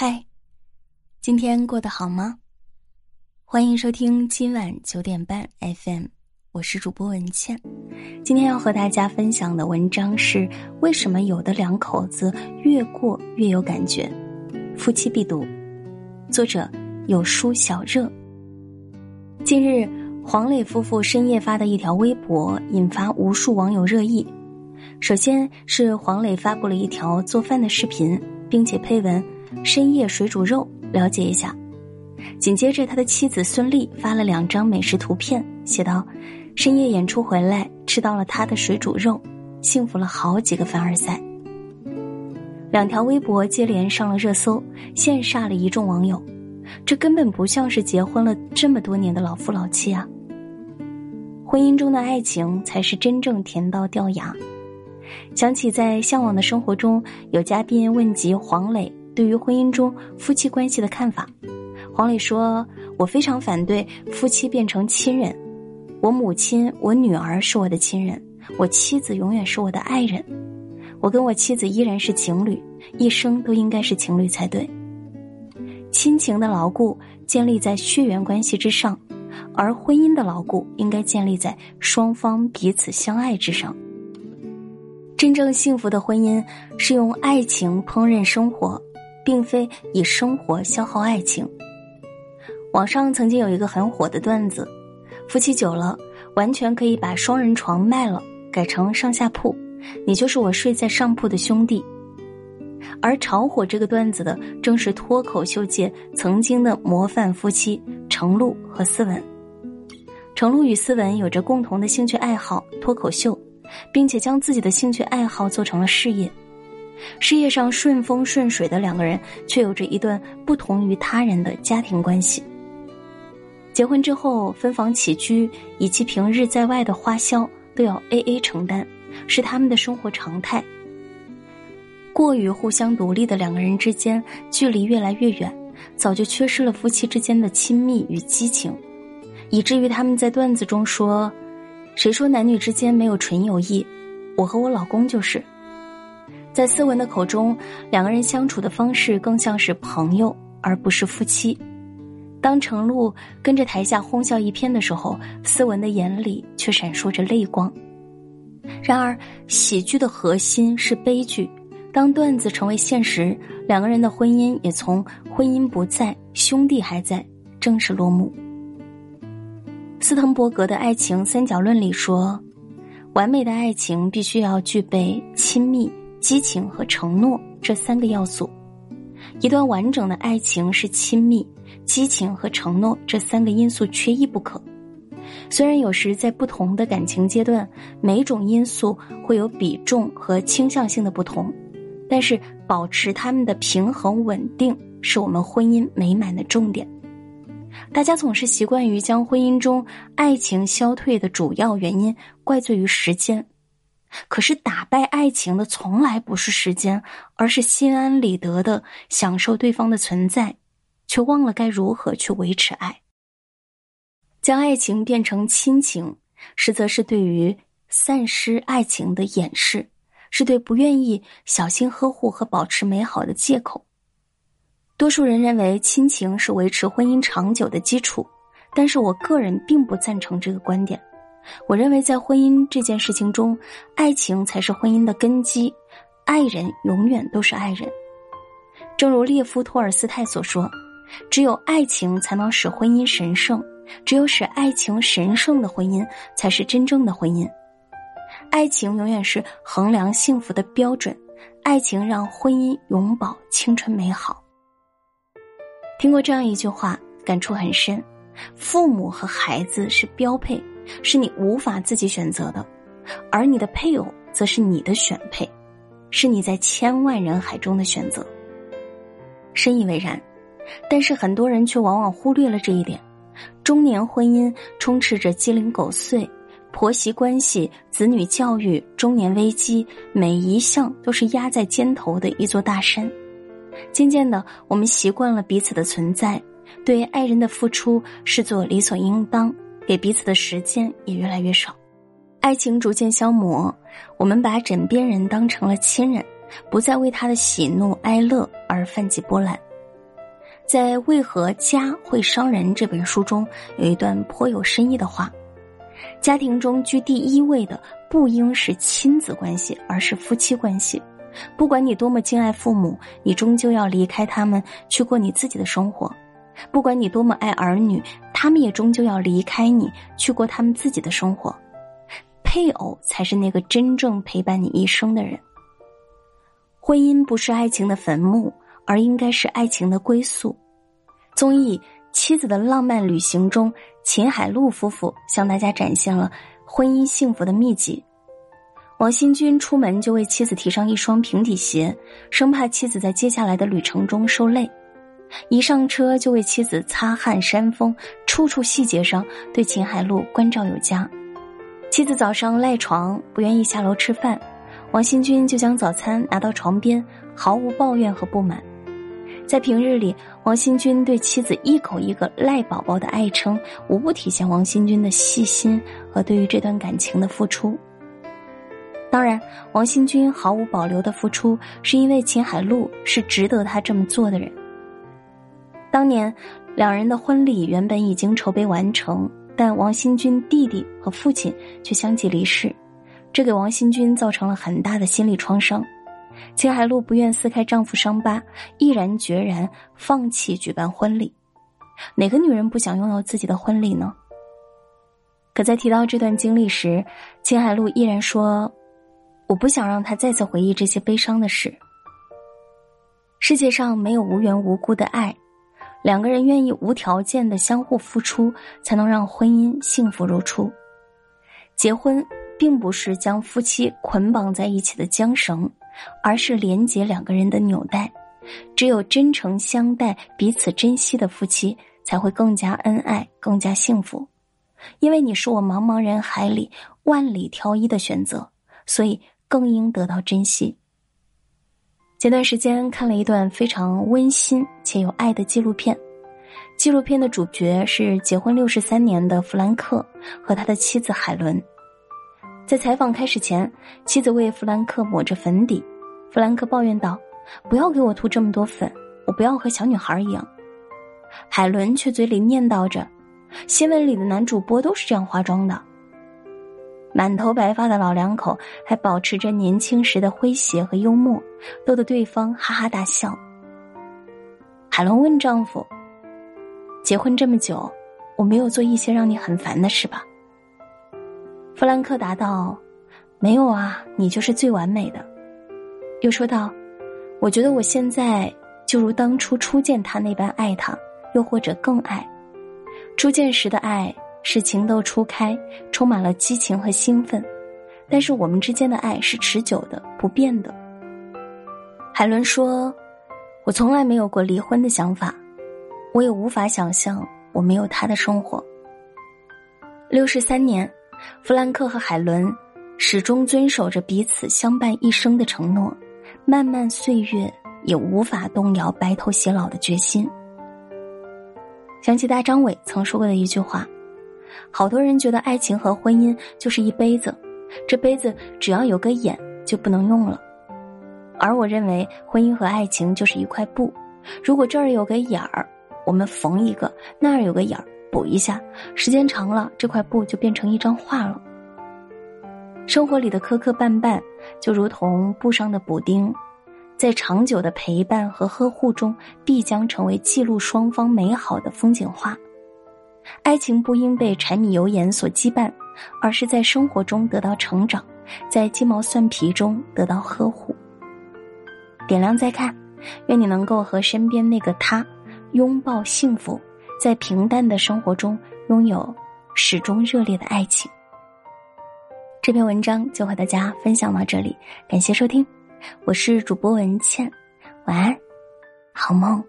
嗨，今天过得好吗？欢迎收听今晚九点半 FM，我是主播文倩。今天要和大家分享的文章是：为什么有的两口子越过越有感觉？夫妻必读。作者有书小热。近日，黄磊夫妇深夜发的一条微博引发无数网友热议。首先是黄磊发布了一条做饭的视频，并且配文。深夜水煮肉，了解一下。紧接着，他的妻子孙俪发了两张美食图片，写道：“深夜演出回来，吃到了他的水煮肉，幸福了好几个凡尔赛。”两条微博接连上了热搜，羡煞了一众网友。这根本不像是结婚了这么多年的老夫老妻啊！婚姻中的爱情才是真正甜到掉牙。想起在《向往的生活》中，有嘉宾问及黄磊。对于婚姻中夫妻关系的看法，黄磊说：“我非常反对夫妻变成亲人。我母亲、我女儿是我的亲人，我妻子永远是我的爱人。我跟我妻子依然是情侣，一生都应该是情侣才对。亲情的牢固建立在血缘关系之上，而婚姻的牢固应该建立在双方彼此相爱之上。真正幸福的婚姻是用爱情烹饪生活。”并非以生活消耗爱情。网上曾经有一个很火的段子：夫妻久了，完全可以把双人床卖了，改成上下铺，你就是我睡在上铺的兄弟。而炒火这个段子的，正是脱口秀界曾经的模范夫妻程璐和思文。程璐与思文有着共同的兴趣爱好脱口秀，并且将自己的兴趣爱好做成了事业。事业上顺风顺水的两个人，却有着一段不同于他人的家庭关系。结婚之后，分房起居以及平日在外的花销都要 A A 承担，是他们的生活常态。过于互相独立的两个人之间，距离越来越远，早就缺失了夫妻之间的亲密与激情，以至于他们在段子中说：“谁说男女之间没有纯友谊？我和我老公就是。”在思文的口中，两个人相处的方式更像是朋友，而不是夫妻。当程璐跟着台下哄笑一片的时候，思文的眼里却闪烁着泪光。然而，喜剧的核心是悲剧。当段子成为现实，两个人的婚姻也从婚姻不在，兄弟还在，正式落幕。斯滕伯格的爱情三角论里说，完美的爱情必须要具备亲密。激情和承诺这三个要素，一段完整的爱情是亲密、激情和承诺这三个因素缺一不可。虽然有时在不同的感情阶段，每种因素会有比重和倾向性的不同，但是保持他们的平衡稳定是我们婚姻美满的重点。大家总是习惯于将婚姻中爱情消退的主要原因怪罪于时间。可是，打败爱情的从来不是时间，而是心安理得的享受对方的存在，却忘了该如何去维持爱。将爱情变成亲情，实则是对于丧失爱情的掩饰，是对不愿意小心呵护和保持美好的借口。多数人认为亲情是维持婚姻长久的基础，但是我个人并不赞成这个观点。我认为，在婚姻这件事情中，爱情才是婚姻的根基，爱人永远都是爱人。正如列夫·托尔斯泰所说：“只有爱情才能使婚姻神圣，只有使爱情神圣的婚姻，才是真正的婚姻。爱情永远是衡量幸福的标准，爱情让婚姻永葆青春美好。”听过这样一句话，感触很深：父母和孩子是标配。是你无法自己选择的，而你的配偶则是你的选配，是你在千万人海中的选择。深以为然，但是很多人却往往忽略了这一点。中年婚姻充斥着鸡零狗碎，婆媳关系、子女教育、中年危机，每一项都是压在肩头的一座大山。渐渐的，我们习惯了彼此的存在，对爱人的付出视作理所应当。给彼此的时间也越来越少，爱情逐渐消磨，我们把枕边人当成了亲人，不再为他的喜怒哀乐而泛起波澜。在《为何家会伤人》这本书中，有一段颇有深意的话：家庭中居第一位的不应是亲子关系，而是夫妻关系。不管你多么敬爱父母，你终究要离开他们，去过你自己的生活；不管你多么爱儿女，他们也终究要离开你，去过他们自己的生活。配偶才是那个真正陪伴你一生的人。婚姻不是爱情的坟墓，而应该是爱情的归宿。综艺《妻子的浪漫旅行》中，秦海璐夫妇向大家展现了婚姻幸福的秘籍。王新军出门就为妻子提上一双平底鞋，生怕妻子在接下来的旅程中受累；一上车就为妻子擦汗扇风，处处细节上对秦海璐关照有加。妻子早上赖床不愿意下楼吃饭。王新军就将早餐拿到床边，毫无抱怨和不满。在平日里，王新军对妻子一口一个“赖宝宝”的爱称，无不体现王新军的细心和对于这段感情的付出。当然，王新军毫无保留的付出，是因为秦海璐是值得他这么做的人。当年，两人的婚礼原本已经筹备完成，但王新军弟弟和父亲却相继离世。这给王新军造成了很大的心理创伤，秦海璐不愿撕开丈夫伤疤，毅然决然放弃举办婚礼。哪个女人不想拥有自己的婚礼呢？可在提到这段经历时，秦海璐依然说：“我不想让他再次回忆这些悲伤的事。”世界上没有无缘无故的爱，两个人愿意无条件的相互付出，才能让婚姻幸福如初。结婚。并不是将夫妻捆绑在一起的缰绳，而是连接两个人的纽带。只有真诚相待、彼此珍惜的夫妻，才会更加恩爱、更加幸福。因为你是我茫茫人海里万里挑一的选择，所以更应得到珍惜。前段时间看了一段非常温馨且有爱的纪录片，纪录片的主角是结婚六十三年的弗兰克和他的妻子海伦。在采访开始前，妻子为弗兰克抹着粉底，弗兰克抱怨道：“不要给我涂这么多粉，我不要和小女孩一样。”海伦却嘴里念叨着：“新闻里的男主播都是这样化妆的。”满头白发的老两口还保持着年轻时的诙谐和幽默，逗得对方哈哈大笑。海伦问丈夫：“结婚这么久，我没有做一些让你很烦的事吧？”弗兰克答道：“没有啊，你就是最完美的。”又说道：“我觉得我现在就如当初初见他那般爱他，又或者更爱。初见时的爱是情窦初开，充满了激情和兴奋，但是我们之间的爱是持久的、不变的。”海伦说：“我从来没有过离婚的想法，我也无法想象我没有他的生活。六十三年。”弗兰克和海伦始终遵守着彼此相伴一生的承诺，漫漫岁月也无法动摇白头偕老的决心。想起大张伟曾说过的一句话：“好多人觉得爱情和婚姻就是一杯子，这杯子只要有个眼就不能用了。而我认为，婚姻和爱情就是一块布，如果这儿有个眼儿，我们缝一个；那儿有个眼儿。”补一下，时间长了，这块布就变成一张画了。生活里的磕磕绊绊，就如同布上的补丁，在长久的陪伴和呵护中，必将成为记录双方美好的风景画。爱情不应被柴米油盐所羁绊，而是在生活中得到成长，在鸡毛蒜皮中得到呵护。点亮再看，愿你能够和身边那个他拥抱幸福。在平淡的生活中拥有始终热烈的爱情。这篇文章就和大家分享到这里，感谢收听，我是主播文倩，晚安，好梦。